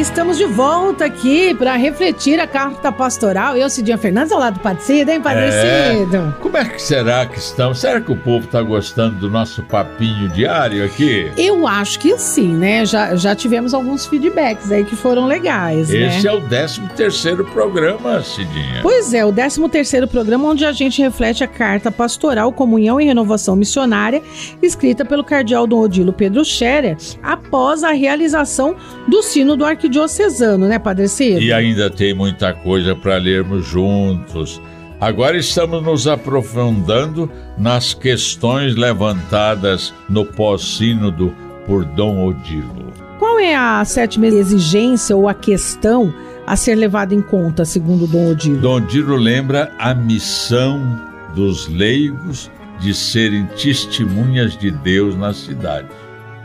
estamos de volta aqui para refletir a carta pastoral. Eu, Cidinha Fernandes, ao lado do Padre Cido, hein, Padre É. Como é que será que estão? Será que o povo está gostando do nosso papinho diário aqui? Eu acho que sim, né? Já, já tivemos alguns feedbacks aí que foram legais, Esse né? é o 13 terceiro programa, Cidinha. Pois é, o 13º programa onde a gente reflete a carta pastoral Comunhão e Renovação Missionária, escrita pelo cardeal Dom Odilo Pedro Scherer, após a realização do sino do arquidiocesano, né, Padre Cido? E ainda tem muita coisa para lermos juntos. Agora estamos nos aprofundando nas questões levantadas no pós-sínodo por Dom Odilo. Qual é a sétima exigência ou a questão a ser levada em conta, segundo Dom Odilo? Dom Odilo lembra a missão dos leigos de serem testemunhas de Deus na cidade.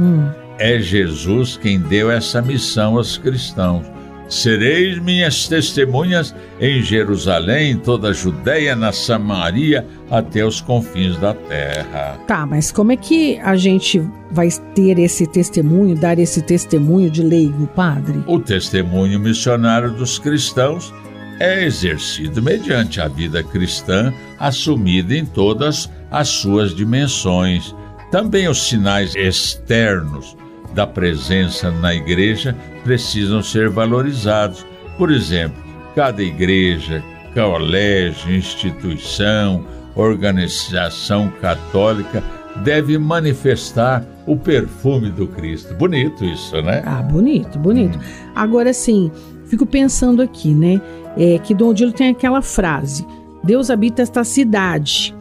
Hum. É Jesus quem deu essa missão aos cristãos. Sereis minhas testemunhas em Jerusalém, em toda a Judéia, na Samaria, até os confins da terra. Tá, mas como é que a gente vai ter esse testemunho, dar esse testemunho de leigo, padre? O testemunho missionário dos cristãos é exercido mediante a vida cristã, assumida em todas as suas dimensões. Também os sinais externos da presença na igreja precisam ser valorizados. Por exemplo, cada igreja, colégio, instituição, organização católica deve manifestar o perfume do Cristo. Bonito isso, né? Ah, bonito, bonito. Agora sim, fico pensando aqui, né? É, que Dom Odilo tem aquela frase: Deus habita esta cidade,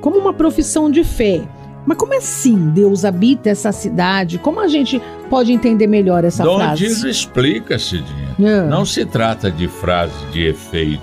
como uma profissão de fé. Mas como assim Deus habita essa cidade? Como a gente pode entender melhor essa Dom frase? Odilo explica, Cidinha. Ah. Não se trata de frase de efeito.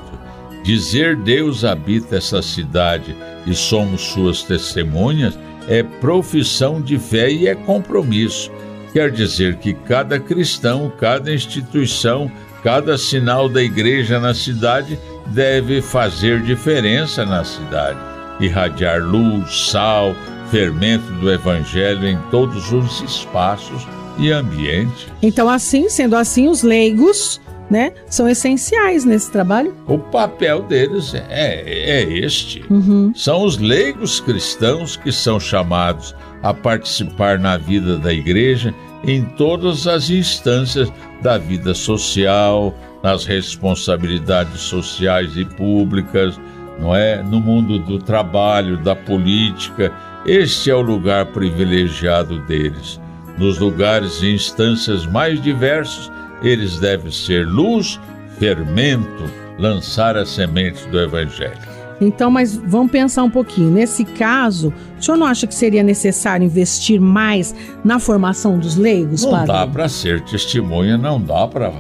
Dizer Deus habita essa cidade e somos suas testemunhas é profissão de fé e é compromisso. Quer dizer que cada cristão, cada instituição, cada sinal da igreja na cidade deve fazer diferença na cidade, irradiar luz, sal, fermento do evangelho em todos os espaços e ambientes. Então, assim, sendo assim, os leigos, né, são essenciais nesse trabalho. O papel deles é, é este. Uhum. São os leigos cristãos que são chamados a participar na vida da igreja em todas as instâncias da vida social, nas responsabilidades sociais e públicas, não é? No mundo do trabalho, da política. Este é o lugar privilegiado deles. Nos lugares e instâncias mais diversos, eles devem ser luz, fermento, lançar as sementes do evangelho. Então, mas vamos pensar um pouquinho. Nesse caso, o senhor não acha que seria necessário investir mais na formação dos leigos, Não padre? dá para ser testemunha, não dá para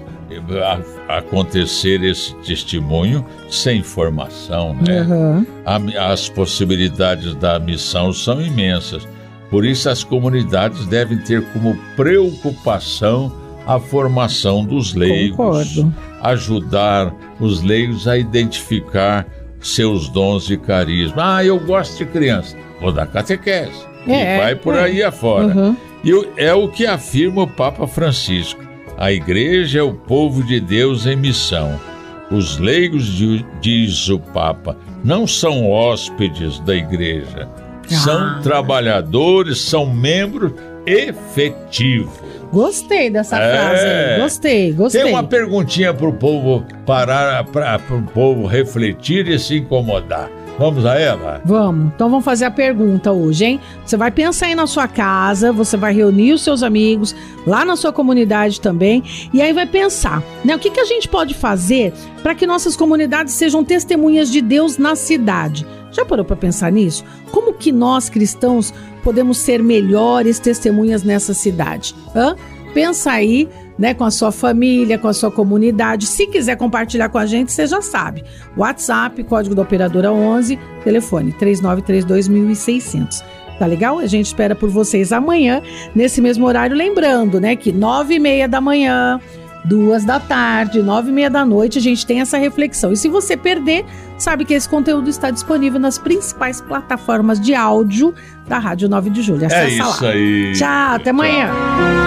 acontecer esse testemunho sem formação, né? A- As possibilidades da missão são imensas. Por isso, as comunidades devem ter como preocupação a formação dos leigos, Concordo. ajudar os leigos a identificar seus dons e carisma. Ah, eu gosto de criança, vou dar catequese. É, e vai por é. aí afora. Uhum. E é o que afirma o Papa Francisco. A igreja é o povo de Deus em missão. Os leigos, di- diz o Papa, não são hóspedes da igreja. São Ah. trabalhadores, são membros efetivos. Gostei dessa É. frase. Gostei, gostei. Tem uma perguntinha para o povo parar, para o povo refletir e se incomodar. Vamos a ela? Vamos, então vamos fazer a pergunta hoje, hein? Você vai pensar aí na sua casa, você vai reunir os seus amigos lá na sua comunidade também, e aí vai pensar, né? O que, que a gente pode fazer para que nossas comunidades sejam testemunhas de Deus na cidade? Já parou para pensar nisso? Como que nós cristãos podemos ser melhores testemunhas nessa cidade? Hã? Pensa aí, né, com a sua família, com a sua comunidade. Se quiser compartilhar com a gente, você já sabe. WhatsApp, código da operadora 11, telefone 3932.600. Tá legal? A gente espera por vocês amanhã, nesse mesmo horário. Lembrando, né, que nove e meia da manhã, duas da tarde, nove e meia da noite, a gente tem essa reflexão. E se você perder, sabe que esse conteúdo está disponível nas principais plataformas de áudio da Rádio 9 de Julho. Acessa é isso lá. aí. Tchau, até amanhã.